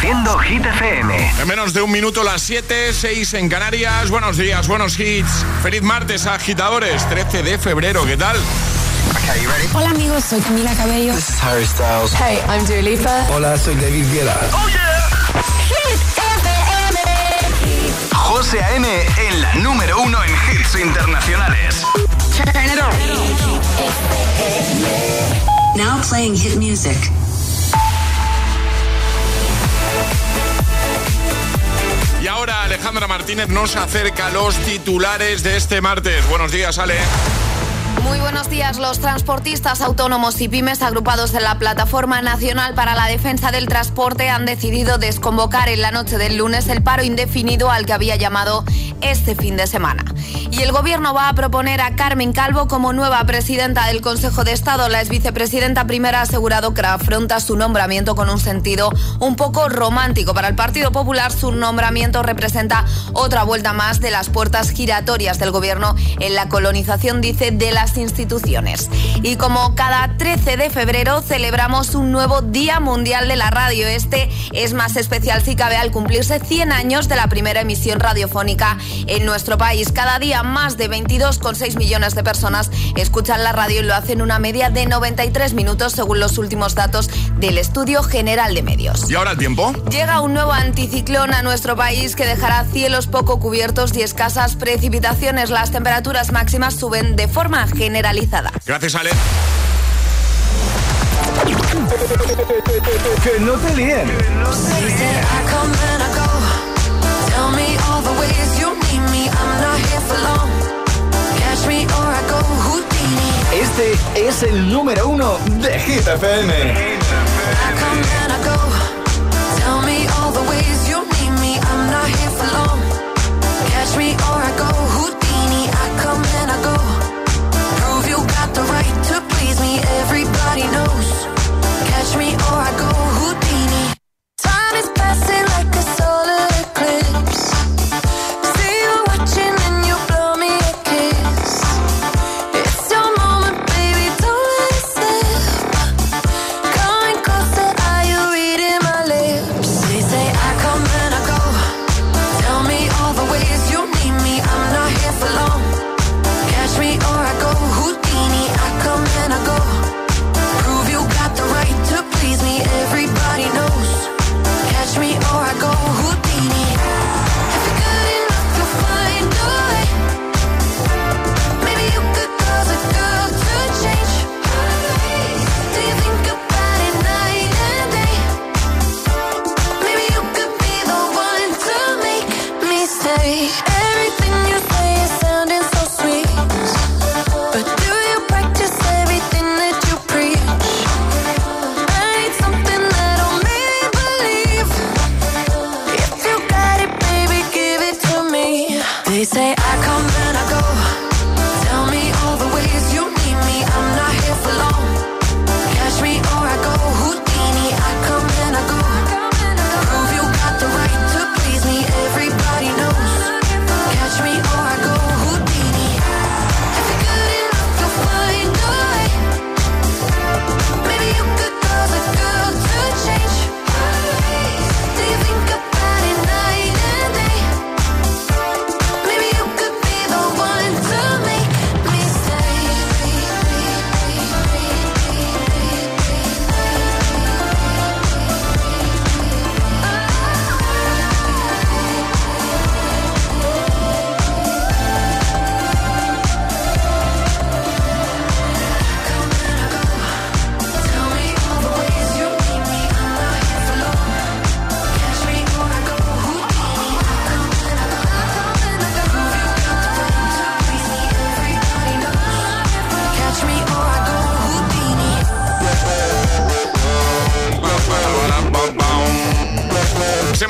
Reproduciendo Hit FM. En menos de un minuto, las 7, 6 en Canarias. Buenos días, buenos hits. Feliz martes, agitadores. 13 de febrero, ¿qué tal? Hola amigos, soy Camila Cabello. This is Harry Styles. Hey, I'm Dua Lipa. Hola, soy David Guetta. ¡Oh, yeah! Hit FM. José A.M. en la número uno en hits internacionales. Turn it on. Now playing hit music. Ahora Alejandra Martínez nos acerca los titulares de este martes. Buenos días, Ale. Muy buenos días. Los transportistas autónomos y pymes agrupados en la Plataforma Nacional para la Defensa del Transporte han decidido desconvocar en la noche del lunes el paro indefinido al que había llamado este fin de semana. Y el gobierno va a proponer a Carmen Calvo como nueva presidenta del Consejo de Estado. La ex vicepresidenta primera ha asegurado que afronta su nombramiento con un sentido un poco romántico. Para el Partido Popular su nombramiento representa otra vuelta más de las puertas giratorias del gobierno en la colonización, dice, de las instituciones. Y como cada 13 de febrero celebramos un nuevo Día Mundial de la Radio. Este es más especial si cabe al cumplirse 100 años de la primera emisión radiofónica en nuestro país. Cada día más de 22,6 millones de personas escuchan la radio y lo hacen una media de 93 minutos según los últimos datos del Estudio General de Medios. ¿Y ahora el tiempo? Llega un nuevo anticiclón a nuestro país que dejará cielos poco cubiertos y escasas precipitaciones. Las temperaturas máximas suben de forma generalizada. Gracias, Ale. que no te líen. Este es el número uno de Hit FM.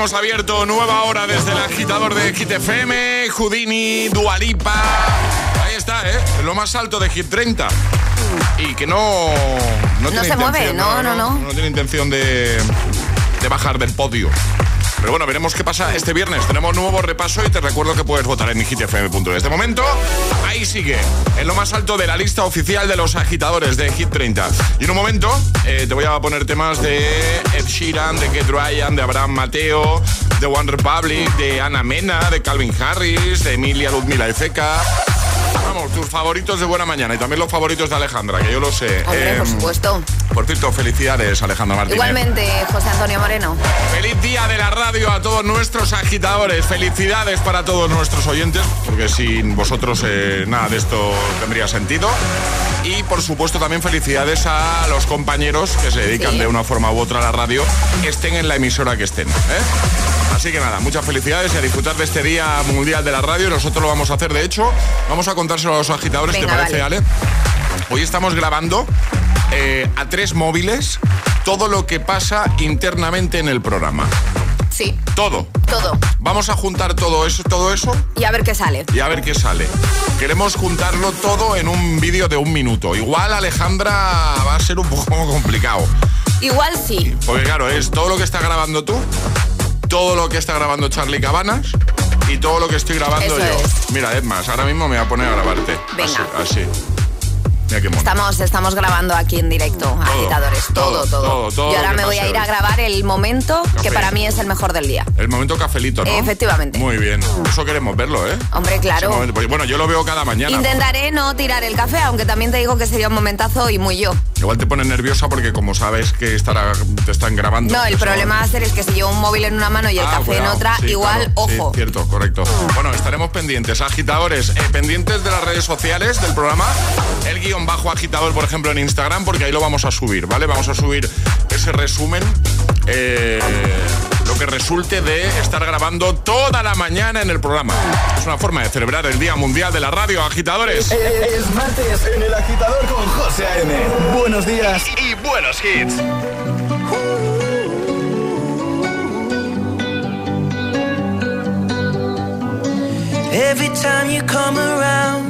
Hemos abierto nueva hora desde el agitador de Hit FM, Houdini, Dualipa. Ahí está, ¿eh? Lo más alto de Hit 30. Y que no. No, tiene se mueve, intención, no, no, no. No tiene intención de, de bajar del podio. Pero bueno, veremos qué pasa este viernes. Tenemos nuevo repaso y te recuerdo que puedes votar en hitfm.es. De momento, ahí sigue, en lo más alto de la lista oficial de los agitadores de Hit 30. Y en un momento eh, te voy a poner temas de Ed Sheeran, de Kate Ryan, de Abraham Mateo, de One Republic, de Ana Mena, de Calvin Harris, de Emilia Ludmila Efeka Vamos, tus favoritos de buena mañana y también los favoritos de Alejandra, que yo lo sé. Hombre, por Em, supuesto. Por cierto, felicidades, Alejandra Martínez. Igualmente, José Antonio Moreno. Feliz día de la radio a todos nuestros agitadores. Felicidades para todos nuestros oyentes, porque sin vosotros eh, nada de esto tendría sentido. Y por supuesto también felicidades a los compañeros que se dedican Sí. de una forma u otra a la radio, estén en la emisora que estén. ¿eh? Así que nada, muchas felicidades y a disfrutar de este Día Mundial de la Radio. Nosotros lo vamos a hacer, de hecho, vamos a contárselo a los agitadores, ¿te Venga, parece, vale. Ale? Hoy estamos grabando eh, a tres móviles todo lo que pasa internamente en el programa. Sí, Todo. todo. Vamos a juntar todo eso, todo eso Y a ver qué sale. y a ver qué sale. Queremos juntarlo todo en un vídeo de un minuto. Igual Alejandra va a ser un poco complicado. Igual sí. Porque claro, es todo lo que está grabando tú, todo lo que está grabando Charlie Cabanas y todo lo que estoy grabando Eso yo. es. Mira, es más, ahora mismo me voy a poner a grabarte. Venga. Así. así. Mira qué mono. Estamos, estamos grabando aquí en directo, agitadores. todo, Todo, todo. todo, todo y ahora me voy a ir a grabar el momento Café. que para mí es el mejor del día. El momento cafelito, ¿no? Efectivamente. Muy bien. Eso queremos verlo, ¿eh? Hombre, claro. bueno, yo lo veo cada mañana. Intentaré no tirar el café, aunque también te digo que sería un momentazo y muy yo. Igual te pones nerviosa porque como sabes que estará, te están grabando. No, el problema va a ser es que si llevo un móvil en una mano y el Ah, café en otra, Sí, igual, claro. Sí, ojo. cierto, correcto. Bueno, estaremos pendientes. Agitadores, eh, pendientes de las redes sociales del programa. El guion bajo agitador, por ejemplo, en Instagram, porque ahí lo vamos a subir, ¿vale? Vamos a subir ese resumen. eh, lo que resulte de estar grabando toda la mañana en el programa. Es una forma de celebrar el Día Mundial de la Radio, agitadores. Es martes en el agitador con José A.M. Buenos días. Y buenos hits. Every time you come around,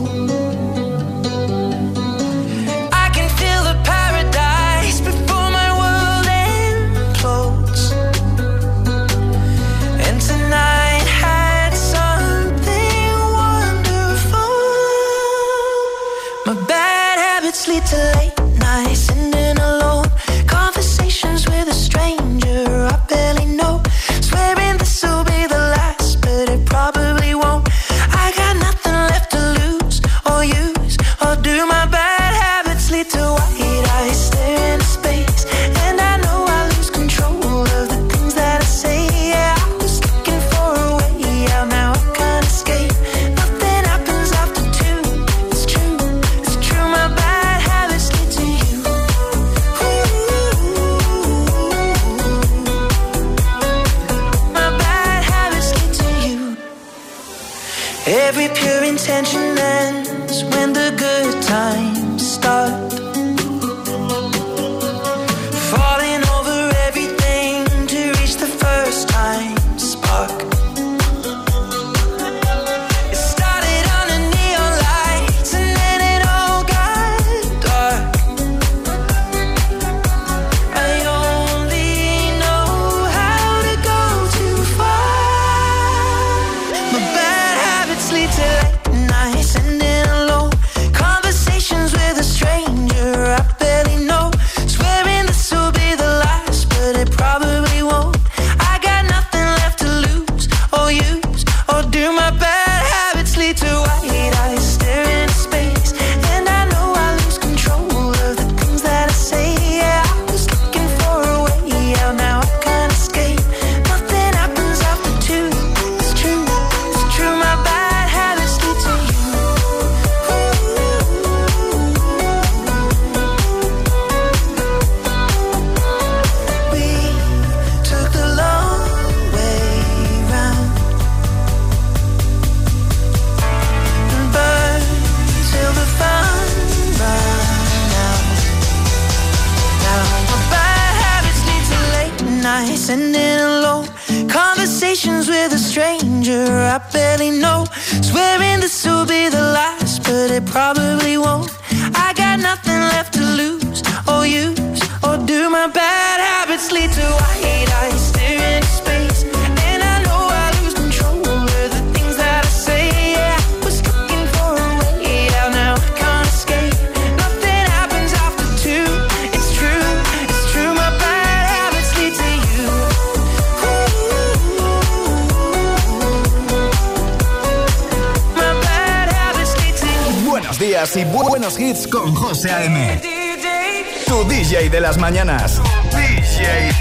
Every pure intention ends días y bu- buenos hits con José A.M. Tu DJ de las mañanas. DJ.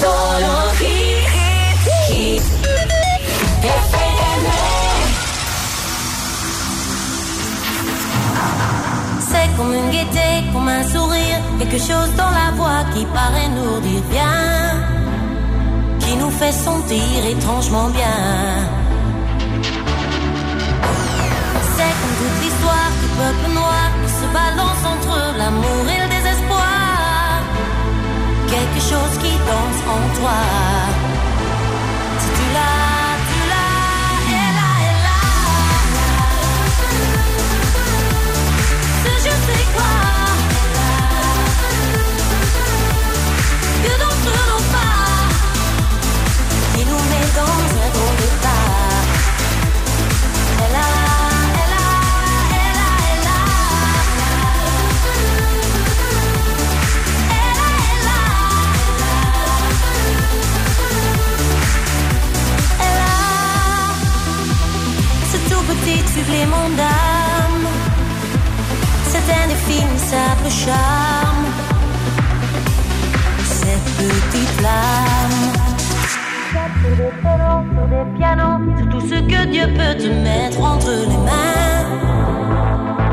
Solo hit, hit, FM. C'est comme une gaieté, comme un sourire, quelque chose dans la voix qui paraît nous dire bien, qui nous fait sentir étrangement bien. Peuple noir se balance entre l'amour et le désespoir, quelque chose qui danse en toi. Ce tout petit supplément d'âme c'est un infime simple charme. Cette petite flamme. Sur des violons, sur des pianos C'est tout ce que Dieu peut te mettre entre les mains.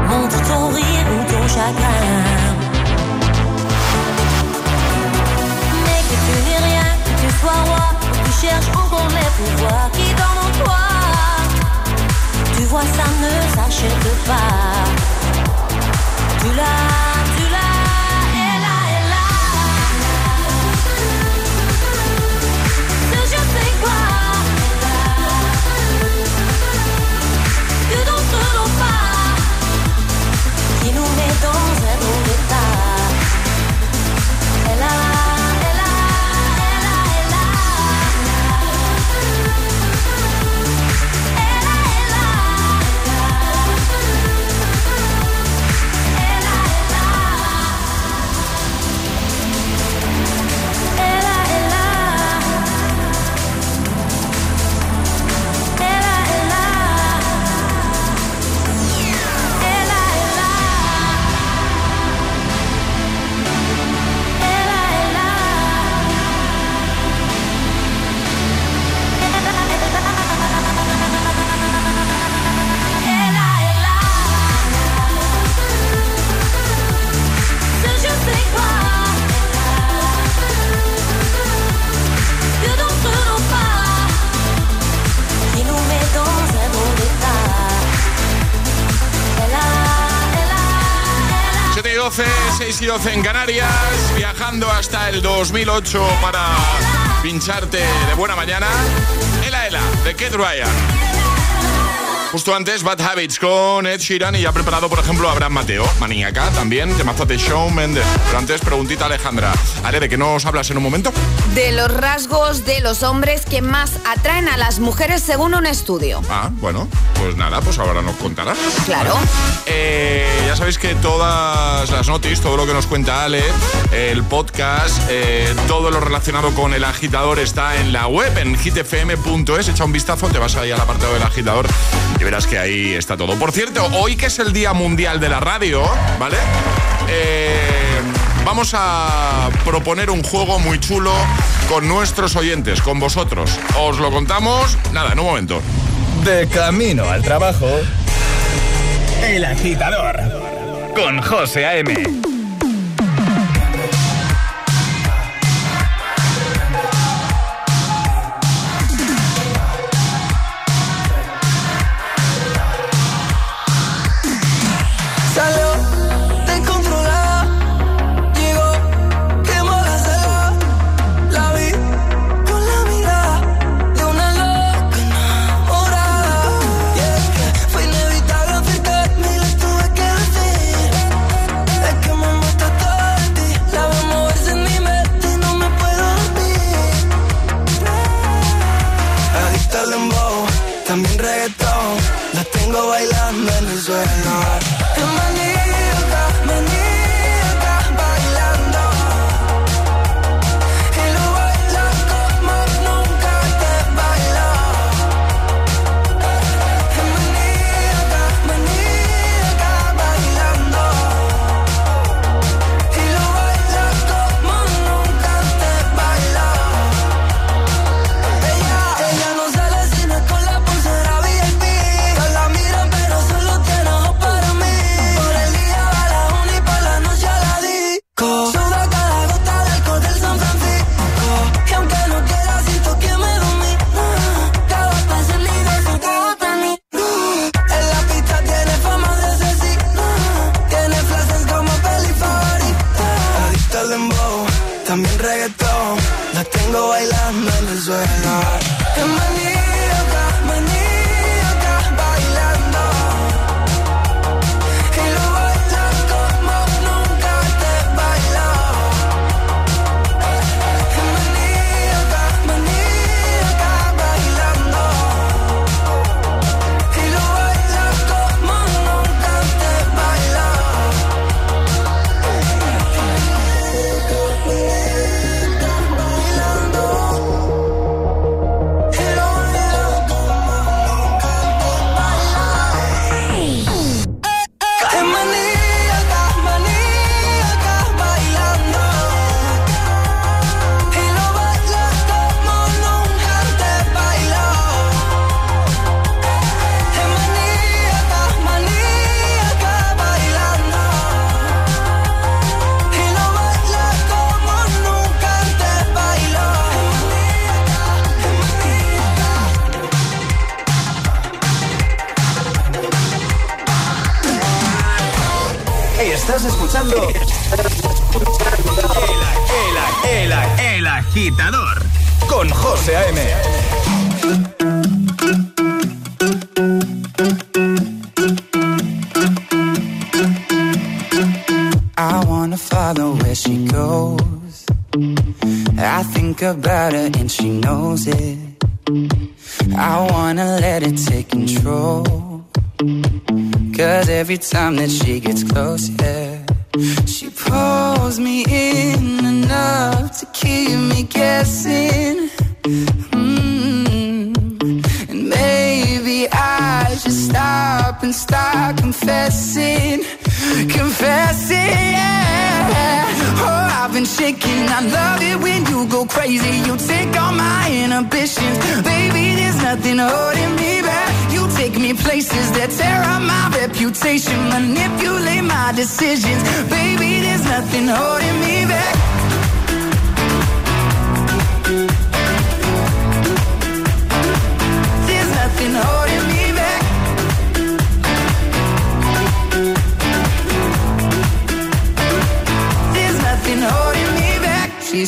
Montre ton rire ou ton chagrin. Mais que tu n'es rien, que tu sois roi que Tu cherches encore les pouvoirs vois ça ne s'achète pas. Tu l'as, 12 en Canarias, viajando hasta el 2008 para pincharte de buena mañana. Ela Ela, de Kid Ryan. Justo antes, Bad Habits con Ed Sheeran y ya preparado, por ejemplo, Abraham Mateo, Maníaca también, temazo de Shawn Mendes. Pero antes, preguntita Alejandra. Ale, ¿de qué nos hablas en un momento? De los rasgos de los hombres que más atraen a las mujeres según un estudio. Ah, bueno, pues nada, pues ahora nos contarás. Claro. Eh, ya sabéis que todas las noticias, todo lo que nos cuenta Ale, el podcast, eh, todo lo relacionado con el agitador está en la web, en hitfm.es. Echa un vistazo, te vas ahí al apartado del agitador y verás que ahí está todo. Por cierto, hoy que es el Día Mundial de la Radio, ¿vale? Eh, vamos a proponer un juego muy chulo con nuestros oyentes, con vosotros. Os lo contamos, nada, en un momento. De camino al trabajo. El agitador. Con José A.M.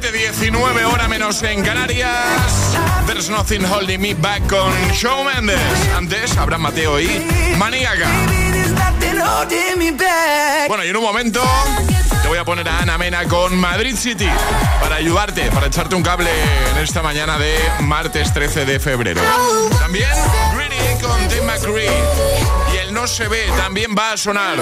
7.19 hora menos en Canarias. There's nothing holding me back con Shawn Mendes. Antes, Abraham Mateo y Maníaca. Bueno, y en un momento te voy a poner a Ana Mena con Madrid City para ayudarte, para echarte un cable en esta mañana de martes 13 de febrero. También Greedy con Tim McCree. Y el no se ve también va a sonar.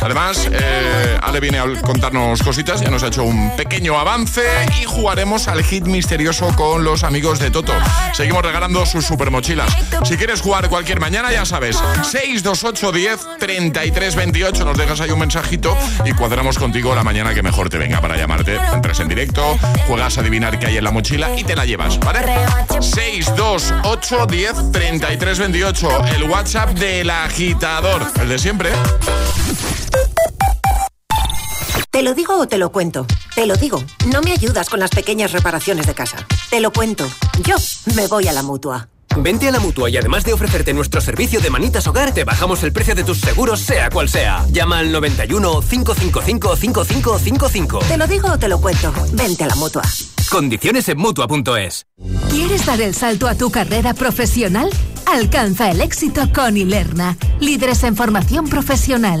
Además, eh, Ale viene a contarnos cositas, ya nos ha hecho un pequeño avance y jugaremos al hit misterioso con los amigos de Toto. Seguimos regalando sus super mochilas. Si quieres jugar cualquier mañana, ya sabes, 628 10 33 28, nos dejas ahí un mensajito y cuadramos contigo la mañana que mejor te venga para llamarte. Entras en directo, juegas a adivinar qué hay en la mochila y te la llevas, ¿vale? 628 10 33 28, el WhatsApp del agitador, el de siempre. ¿Te lo digo o te lo cuento? Te lo digo. No me ayudas con las pequeñas reparaciones de casa. Te lo cuento. Yo me voy a la mutua. Vente a la mutua y además de ofrecerte nuestro servicio de manitas hogar, te bajamos el precio de tus seguros, sea cual sea. Llama al 91 555 5555. Te lo digo o te lo cuento. Vente a la mutua. Condiciones en mutua.es. ¿Quieres dar el salto a tu carrera profesional? Alcanza el éxito con Ilerna, líderes en formación profesional.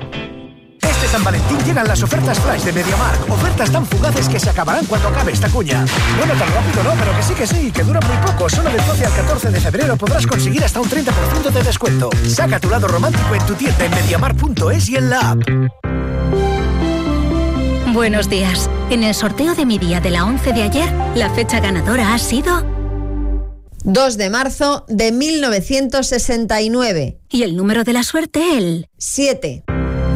Este San Valentín llegan las ofertas flash de MediaMark. Ofertas tan fugaces que se acabarán cuando acabe esta cuña. Bueno, tan rápido no, pero que sí que sí, que duran muy poco. Solo del 12 al 14 de febrero podrás conseguir hasta un 30% de descuento. Saca tu lado romántico en tu tienda en MediaMark.es y en la app. Buenos días. En el sorteo de mi día de la 11 de ayer, la fecha ganadora ha sido 2 de marzo de 1969. Y el número de la suerte, el 7.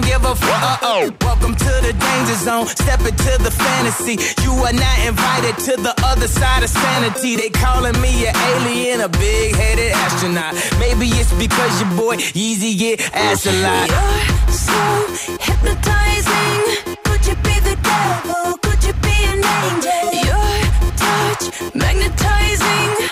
don't give a fuck. Uh, oh. Welcome to the danger zone, step into the fantasy. You are not invited to the other side of sanity. They calling me an alien, a big headed astronaut. Maybe it's because your boy Yeezy get ass a lot. You're so hypnotizing. Could you be the devil? Could you be an angel? Your touch magnetizing.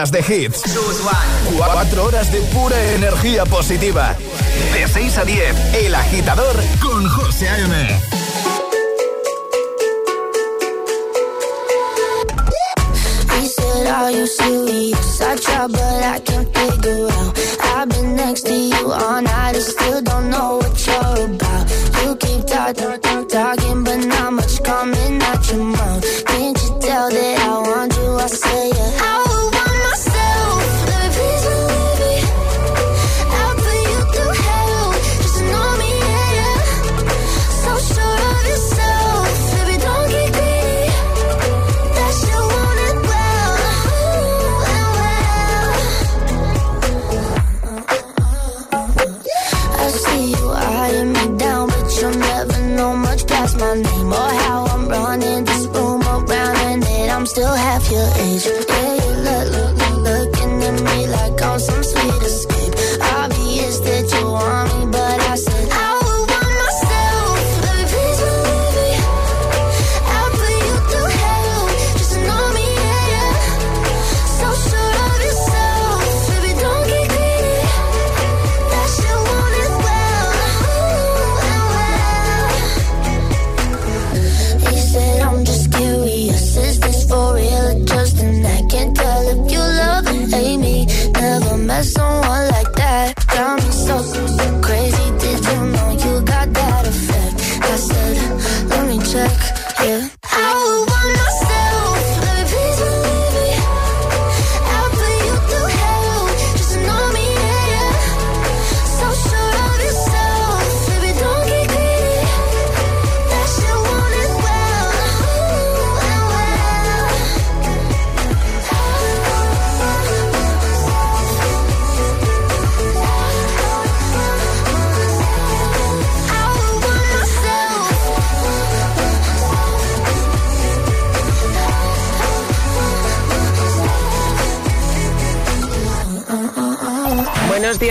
horas de hits. 4 horas de pura energía positiva. De 6 a 10, El Agitador con José A.M. Are you serious? I try, but I can't figure out. I've been next to you all night, I still don't know what you're about. You keep talking.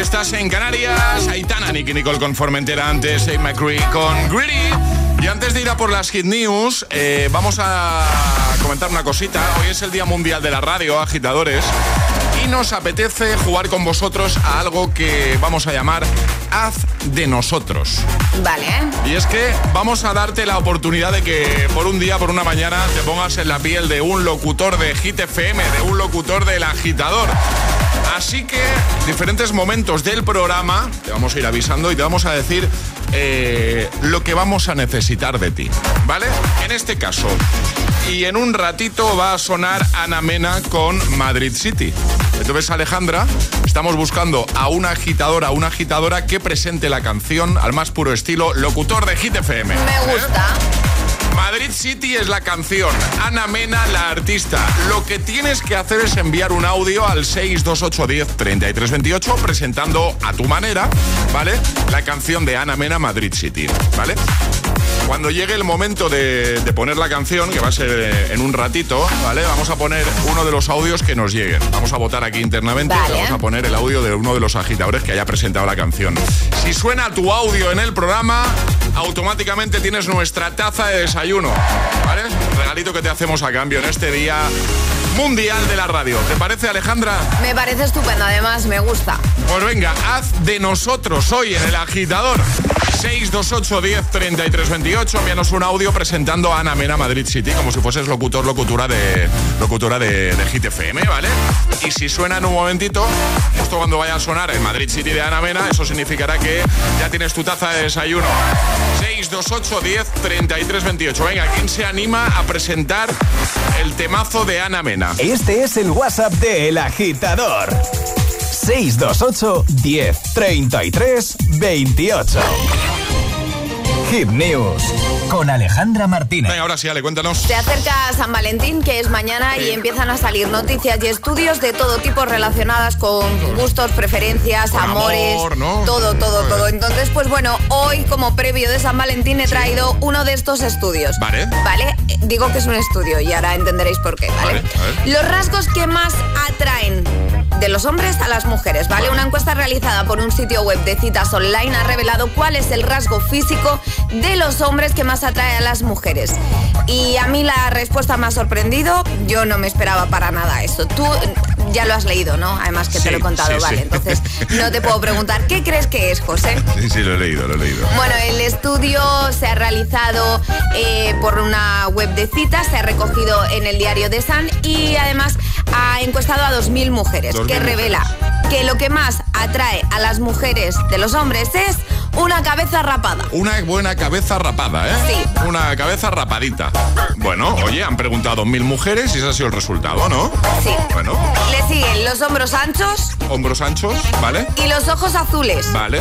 Estás en Canarias. Aitana, Nicky Nicole con Formentera antes, Abe McCree con Greedy. Y antes de ir a por las Hit News, eh, vamos a comentar una cosita. Hoy es el Día Mundial de la Radio, agitadores. Y nos apetece jugar con vosotros a algo que vamos a llamar Haz de nosotros. Vale. Y es que vamos a darte la oportunidad de que por un día, por una mañana, te pongas en la piel de un locutor de Hit FM, de un locutor del agitador. Así que diferentes momentos del programa te vamos a ir avisando y te vamos a decir eh, lo que vamos a necesitar de ti, ¿vale? En este caso, y en un ratito va a sonar Ana Mena con Madrid City. Entonces, Alejandra, estamos buscando a una agitadora, una agitadora que presente la canción al más puro estilo locutor de Hit FM. Me gusta. Madrid City es la canción, Ana Mena la artista. Lo que tienes que hacer es enviar un audio al 628103328 presentando a tu manera, ¿vale? La canción de Ana Mena Madrid City, ¿vale? Cuando llegue el momento de, de poner la canción, que va a ser eh, en un ratito, ¿vale? Vamos a poner uno de los audios que nos lleguen. Vamos a votar aquí internamente y vamos a poner el audio de uno de los agitadores que haya presentado la canción. Si suena tu audio en el programa, automáticamente tienes nuestra taza de desayuno, ¿vale? Regalito que te hacemos a cambio en este día mundial de la radio. ¿Te parece, Alejandra? Me parece estupendo, además me gusta. Pues venga, haz de nosotros hoy en el agitador. 628 10 33 28. Envíanos un audio presentando a Ana Mena Madrid City como si fueses locutor, locutora de locutora de, de Hit FM, ¿vale? Y si suena en un momentito, esto cuando vaya a sonar en Madrid City de Ana Mena, eso significará que ya tienes tu taza de desayuno. 628 10 33 28. Venga, ¿quién se anima a presentar el temazo de Ana Mena? Este es el WhatsApp de El Agitador. 628 10 33 28. Hit News con Alejandra Martínez. Venga, ahora sí, Ale, cuéntanos. Se acerca San Valentín, que es mañana, y empiezan a salir noticias y estudios de todo tipo relacionadas con gustos, preferencias, Con amores, amor, ¿no? todo, todo, todo. Entonces, pues bueno, hoy como previo de San Valentín he traído uno de estos estudios. Vale. Vale, digo que es un estudio y ahora entenderéis por qué, ¿vale? Vale, a ver. Los rasgos que más atraen de los hombres a las mujeres, ¿vale? Una encuesta realizada por un sitio web de citas online ha revelado cuál es el rasgo físico de los hombres que más atrae a las mujeres. Y a mí la respuesta me ha sorprendido, yo no me esperaba para nada eso. Tú ya lo has leído, ¿no? Además que Sí, te lo he contado, sí, vale. sí. Entonces no te puedo preguntar, ¿qué crees que es, José? Sí, sí, lo he leído, lo he leído. Bueno, el estudio se ha realizado eh, por una web de citas, se ha recogido en el diario de Sun y además ha encuestado a 2.000 mujeres, 2.000 que revela que lo que más atrae a las mujeres de los hombres es una cabeza rapada. Una buena cabeza rapada, ¿eh? Sí. Una cabeza rapadita. Bueno, oye, han preguntado mil mujeres y ese ha sido el resultado, ¿no? Sí. Bueno, Le siguen los hombros anchos hombros anchos, ¿vale? y los ojos azules. Vale.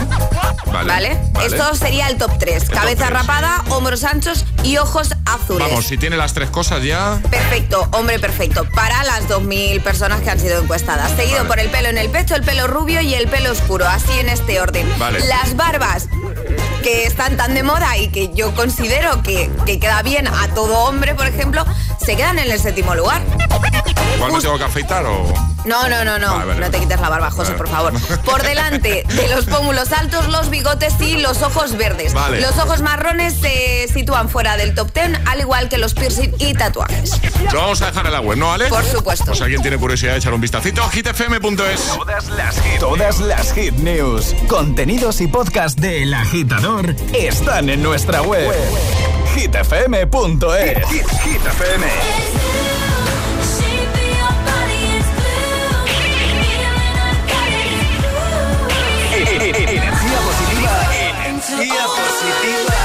Vale. ¿Vale? Esto sería el top 3. top Cabeza rapada, hombros anchos y ojos azules. Vamos, si tiene las tres cosas ya. Perfecto, hombre perfecto. Para las 2.000 personas que han sido encuestadas. Seguido Vale. por el pelo en el pecho, el pelo rubio y el pelo oscuro. Así en este orden. Vale. Las barbas que están tan de moda y que yo considero que, que queda bien a todo hombre, por ejemplo, se quedan en el séptimo lugar. ¿Cuál me tengo que afeitar o.? No, no, no, no. Vale, vale. No te quites la barba, José, Vale. por favor. Por delante de los pómulos altos, los bigotes y los ojos verdes. Vale. Los ojos marrones se sitúan fuera del top 10, al igual que los piercing y tatuajes. Lo vamos a dejar en la web, ¿no, Ale? Por supuesto. Pues alguien tiene curiosidad de echar un vistacito. hitfm.es. Todas las hit, todas las hit news, contenidos y podcast de El Agitador están en nuestra web. hitfm.es. Hit, Hit FM. E- e- Energía positiva. Energía positiva.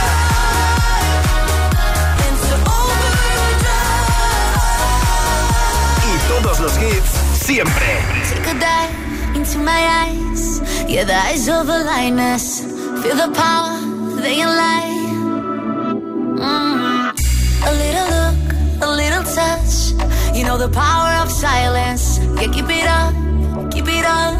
Y todos los hits siempre. Take a dive into my eyes. Yeah, the eyes of a lioness. Feel the power, they can lie. Mm. A little look, a little touch. You know the power of silence. Yeah, keep it up, keep it up.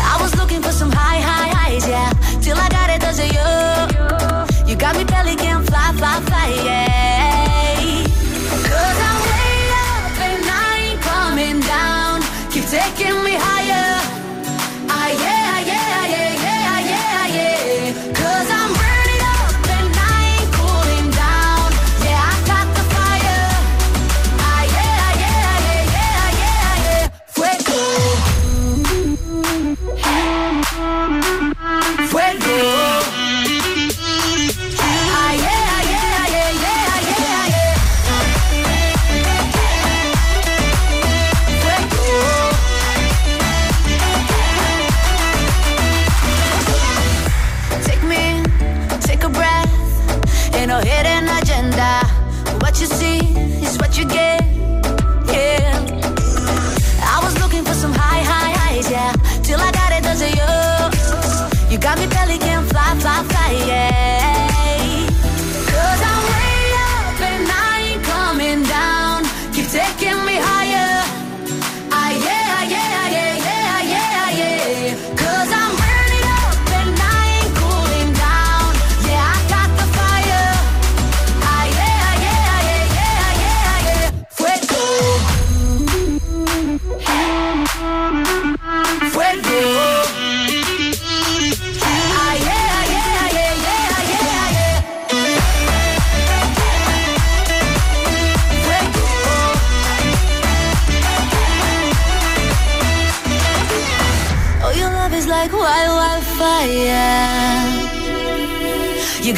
I was looking for some high, high highs, yeah. Till I got it, does it you? You got me belly can fly, fly, fly,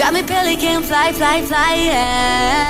Got me pelican, fly, fly, fly, yeah.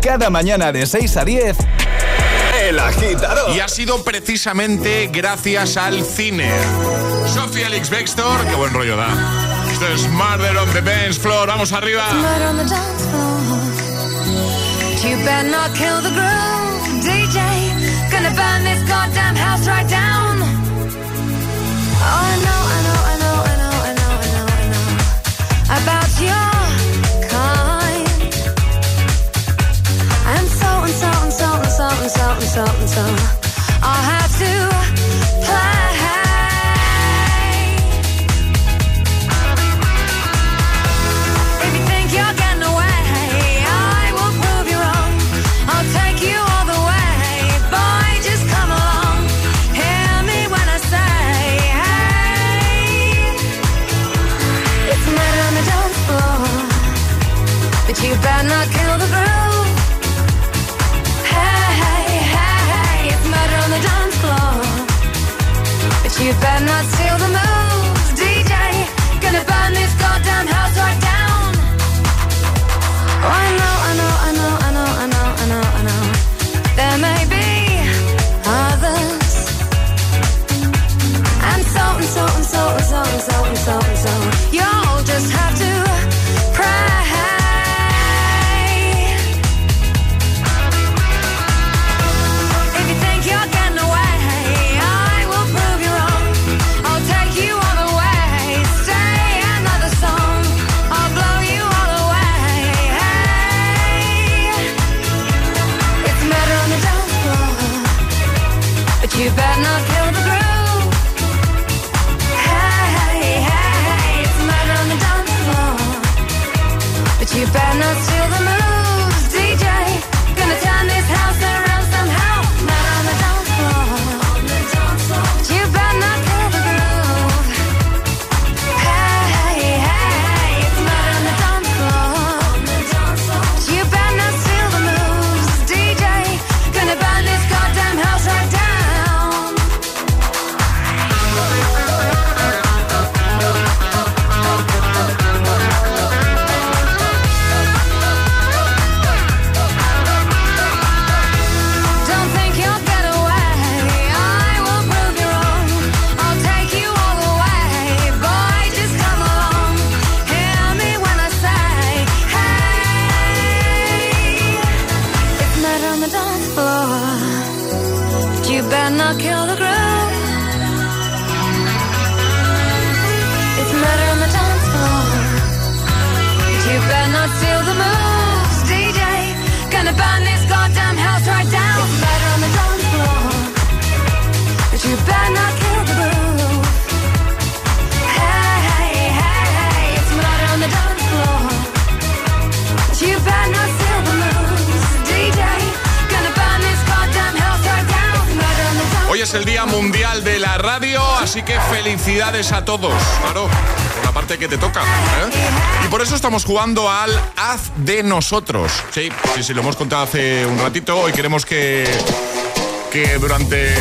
cada mañana de 6 a 10 El Y ha sido precisamente gracias al cine. Sofía Alex Bextor, qué buen rollo da. Esto es Murder on the Floor, vamos arriba. You about. something, something, something, something, something, something. I'll have to plan. Jugando al Haz de nosotros. Sí, sí, sí, lo hemos contado hace un ratito. Hoy queremos que, que durante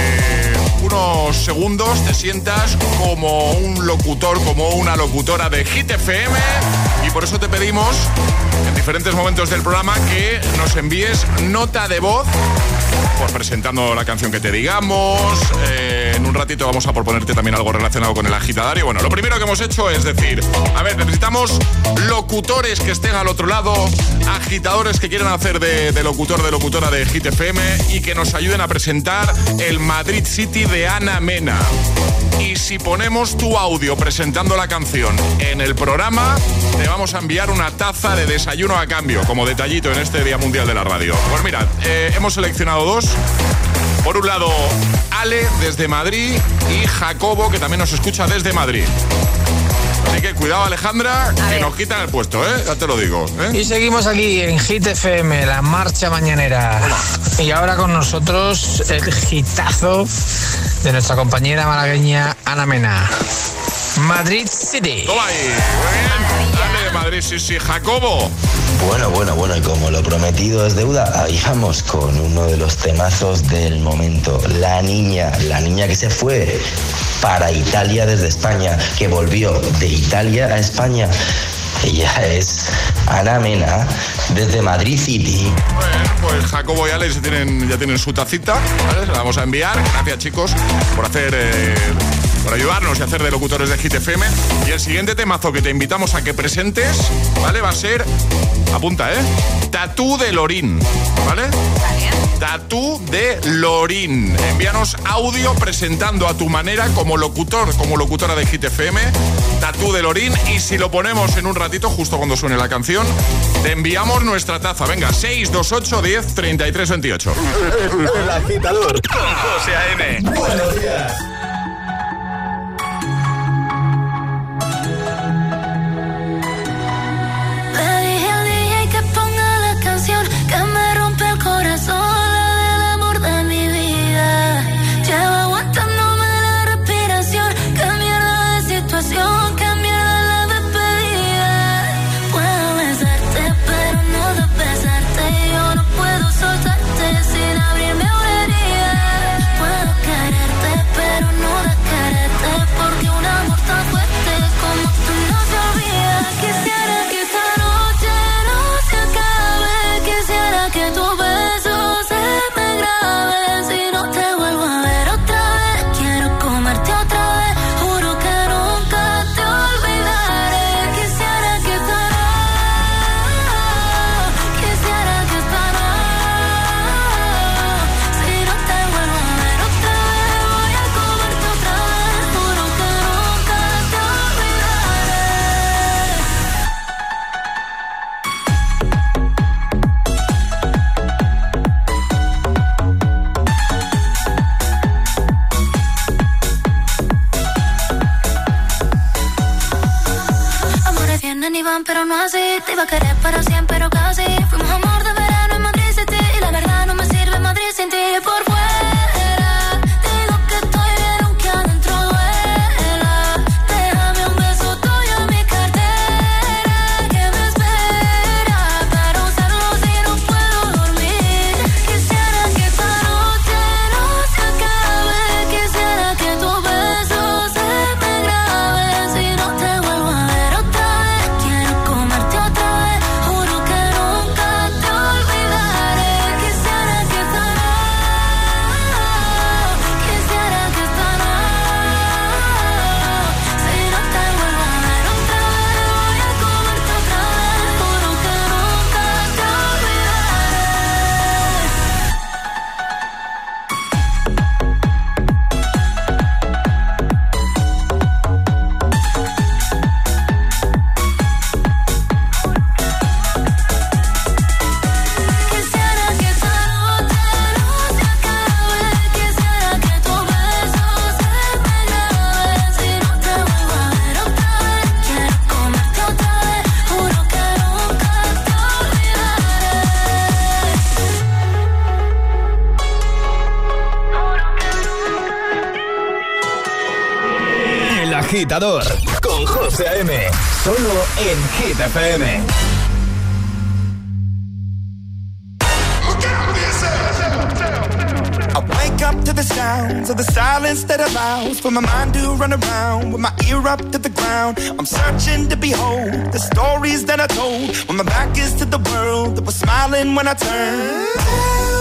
unos segundos te sientas como un locutor, como una locutora de Hit FM. Y por eso te pedimos en diferentes momentos del programa que nos envíes nota de voz por presentando la canción que te digamos. Eh, en un ratito vamos a proponerte también algo relacionado con el agitadario. Bueno, lo primero que hemos hecho es decir, a ver, necesitamos locutores que estén al otro lado, agitadores que quieran hacer de, locutor, de locutora de Hit FM y que nos ayuden a presentar el Madrid City de Ana Mena. Y si ponemos tu audio presentando la canción en el programa, te vamos a enviar una taza de desayuno a cambio, como detallito en este Día Mundial de la Radio. Pues mirad, eh, hemos seleccionado dos. Por un lado, Ale desde Madrid y Jacobo, que también nos escucha desde Madrid. Así que cuidado, Alejandra, que nos quitan el puesto, ¿eh? Ya te lo digo. ¿eh? Y seguimos aquí en Hit FM, la marcha mañanera. Y ahora con nosotros el hitazo de nuestra compañera malagueña Ana Mena. Madrid City. Toma ahí, muy bien. Madrid, sí, sí, Jacobo. Bueno, bueno, bueno, y como lo prometido es deuda, ahí vamos con uno de los temazos del momento. La niña, la niña que se fue para Italia desde España, que volvió de Italia a España. Ella es Ana Mena, desde Madrid City. Bueno, pues Jacobo y Alex tienen, ya tienen su tacita, ¿vale? Se la vamos a enviar. Gracias, chicos, por hacer. eh, por ayudarnos y hacer de locutores de Hit FM. Y el siguiente temazo que te invitamos a que presentes, ¿vale? Va a ser, apunta, ¿eh? Tatú de Lorín, ¿vale? Tatú de Lorín. Envíanos audio presentando a tu manera como locutor, como locutora de Hit FM, Tatú de Lorín. Y si lo ponemos en un ratito, justo cuando suene la canción, te enviamos nuestra taza. Venga, 628 10 33 28. El agitador con José A.M. Buenos días. Agitador con José A.M. Solo en Hit FM. I wake up to the sounds of the silence that allows for my mind to run around with my ear up to the ground. I'm searching to behold the stories that I told when my back is to the world that was smiling when I turned.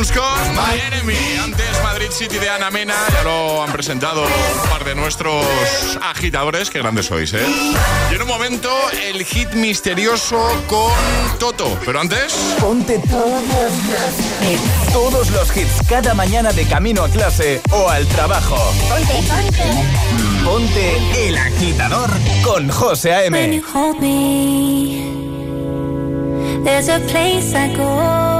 Dragons con My Enemy. Antes Madrid City de Ana Mena. Ya lo han presentado un par de nuestros agitadores. Qué grandes sois, ¿eh? Y en un momento, el hit misterioso con Toto. Pero antes. Ponte todos los Todos los hits cada mañana de camino a clase o al trabajo. Ponte, ponte. Ponte el agitador con José A.M. you hold me, there's a place I go.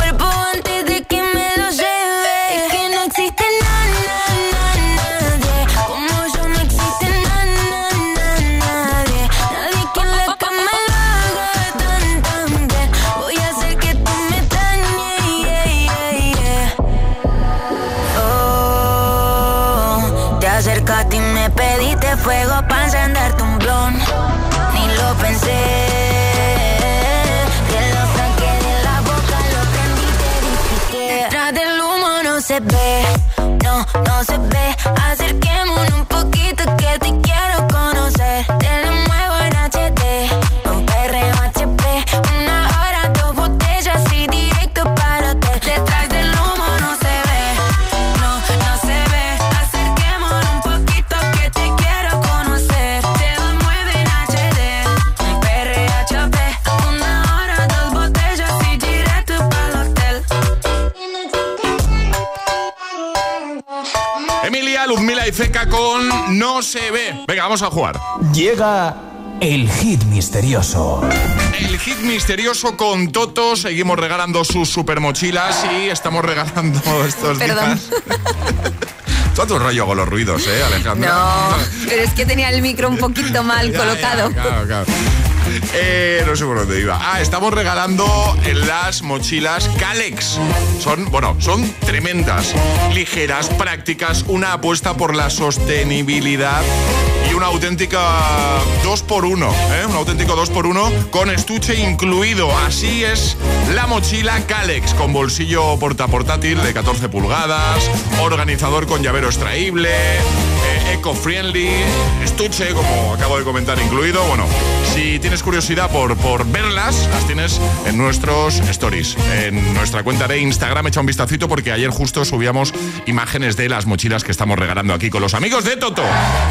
Disfruta mi se ve. Venga, vamos a jugar. Llega el hit misterioso. El hit misterioso con Toto. Seguimos regalando sus super mochilas y estamos regalando estos Perdón. días. Todo tu rollo con los ruidos, ¿eh, Alejandra? No, pero es que tenía el micro un poquito mal Ya, colocado. ya, claro, claro. Eh, no sé por dónde iba. Ah, estamos regalando las mochilas Calex. Son, bueno, son tremendas, ligeras, prácticas, una apuesta por la sostenibilidad y una auténtica 2x1, ¿eh? Un auténtico 2x1 con estuche incluido. Así es la mochila Calex con bolsillo portaportátil de 14 pulgadas, organizador con llavero extraíble, eco-friendly, estuche, como acabo de comentar, incluido. Bueno, si tienes curiosidad por, por verlas, las tienes en nuestros stories. En nuestra cuenta de Instagram, echa un vistacito porque ayer justo subíamos imágenes de las mochilas que estamos regalando aquí con los amigos de Toto.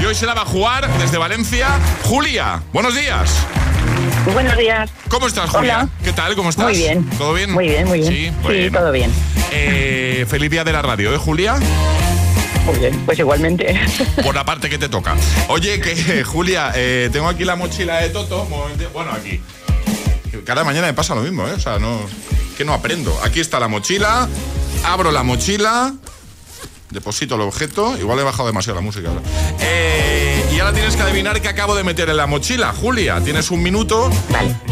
Y hoy se la va a jugar desde Valencia Julia. Buenos días. Buenos días. ¿Cómo estás, Julia? Hola. ¿Qué tal? ¿Cómo estás? Muy bien. ¿Todo bien? Muy bien, muy bien. Sí, todo bien. Eh, feliz día de la radio, ¿eh, Julia? Muy bien, pues igualmente. Por la parte que te toca. Oye, que Julia, eh, tengo aquí la mochila de Toto. Bueno, aquí. Cada mañana me pasa lo mismo, ¿eh? O sea, no. Que no aprendo. Aquí está la mochila. Abro la mochila. Deposito el objeto. Igual he bajado demasiado la música ahora. Eh, y ahora tienes que adivinar qué acabo de meter en la mochila. Julia, tienes un minuto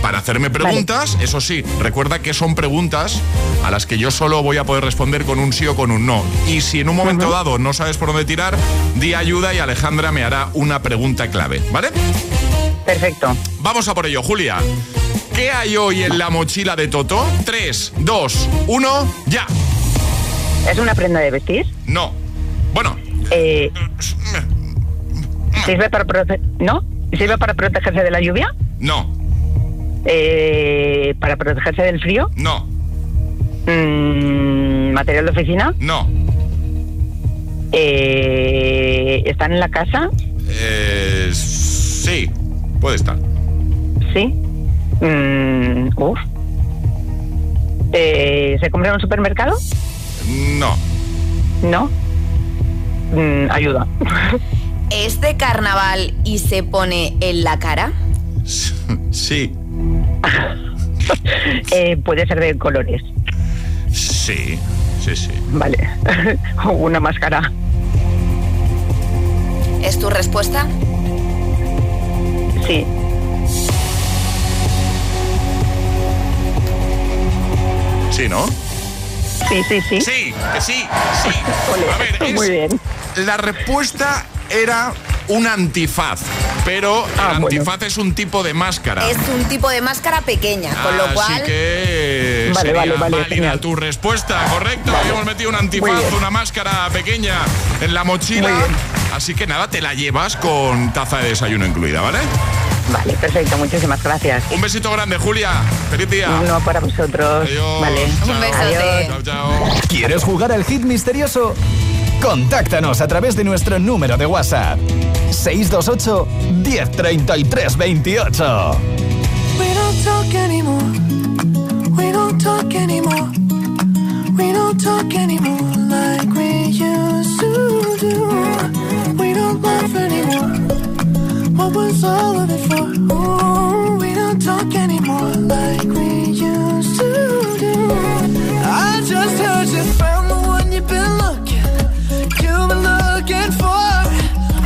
para hacerme preguntas. Eso sí, recuerda que son preguntas a las que yo solo voy a poder responder con un sí o con un no. Y si en un momento dado no sabes por dónde tirar, di ayuda y Alejandra me hará una pregunta clave. ¿Vale? Perfecto. Vamos a por ello, Julia. ¿Qué hay hoy en la mochila de Toto? 3, 2, 1, ya. ¿Es una prenda de vestir? No. Bueno. Eh, ¿Sirve para prote- ¿No? ¿Sirve para protegerse de la lluvia? No. Eh, ¿Para protegerse del frío? No. Mm, ¿Material de oficina? No. Eh, ¿Están en la casa? Eh, sí, puede estar. Sí. Mm, uf. Eh, ¿Se compra en un supermercado? No. No. Mm, ayuda. ¿Es de carnaval y se pone en la cara? Sí. Eh, puede ser de colores. Sí. Sí, sí. Vale. o una máscara. ¿Es tu respuesta? Sí. Sí, ¿no? Sí, sí, sí. Sí, que sí, sí. A ver, es- Muy bien. La respuesta era un antifaz, pero Ah, el antifaz es un tipo de máscara. Es un tipo de máscara pequeña, con lo Así cual... que Vale, sería vale, vale, válida genial. tu respuesta, correcto. Habíamos metido un antifaz, una máscara pequeña en la mochila. Así que nada, te la llevas con taza de desayuno incluida, ¿vale? Vale, perfecto. Muchísimas gracias. Un besito grande, Julia. Feliz día. Uno para vosotros. Adiós. Vale. Chao. Adiós. Chao, chao. ¿Quieres jugar al hit misterioso? Contáctanos a través de nuestro número de WhatsApp. 628 1033 28. We don't talk anymore. We don't talk anymore. We don't talk anymore like we used to do. We don't laugh anymore. What was all of it for? Ooh, we don't talk anymore like we used to do. I just heard you found the one you've been been looking for.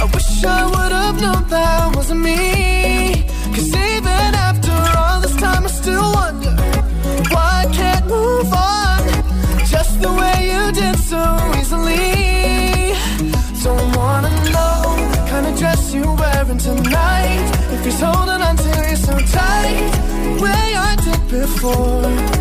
I wish I would have known that wasn't me. Cause even after all this time, I still wonder why I can't move on. Just the way you did so easily. Don't wanna know the kind of dress you're wearing tonight. If he's holding on to you so tight, the way I did before.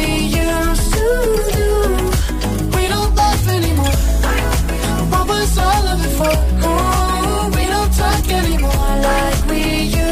all of it for? Oh, we don't talk anymore like we used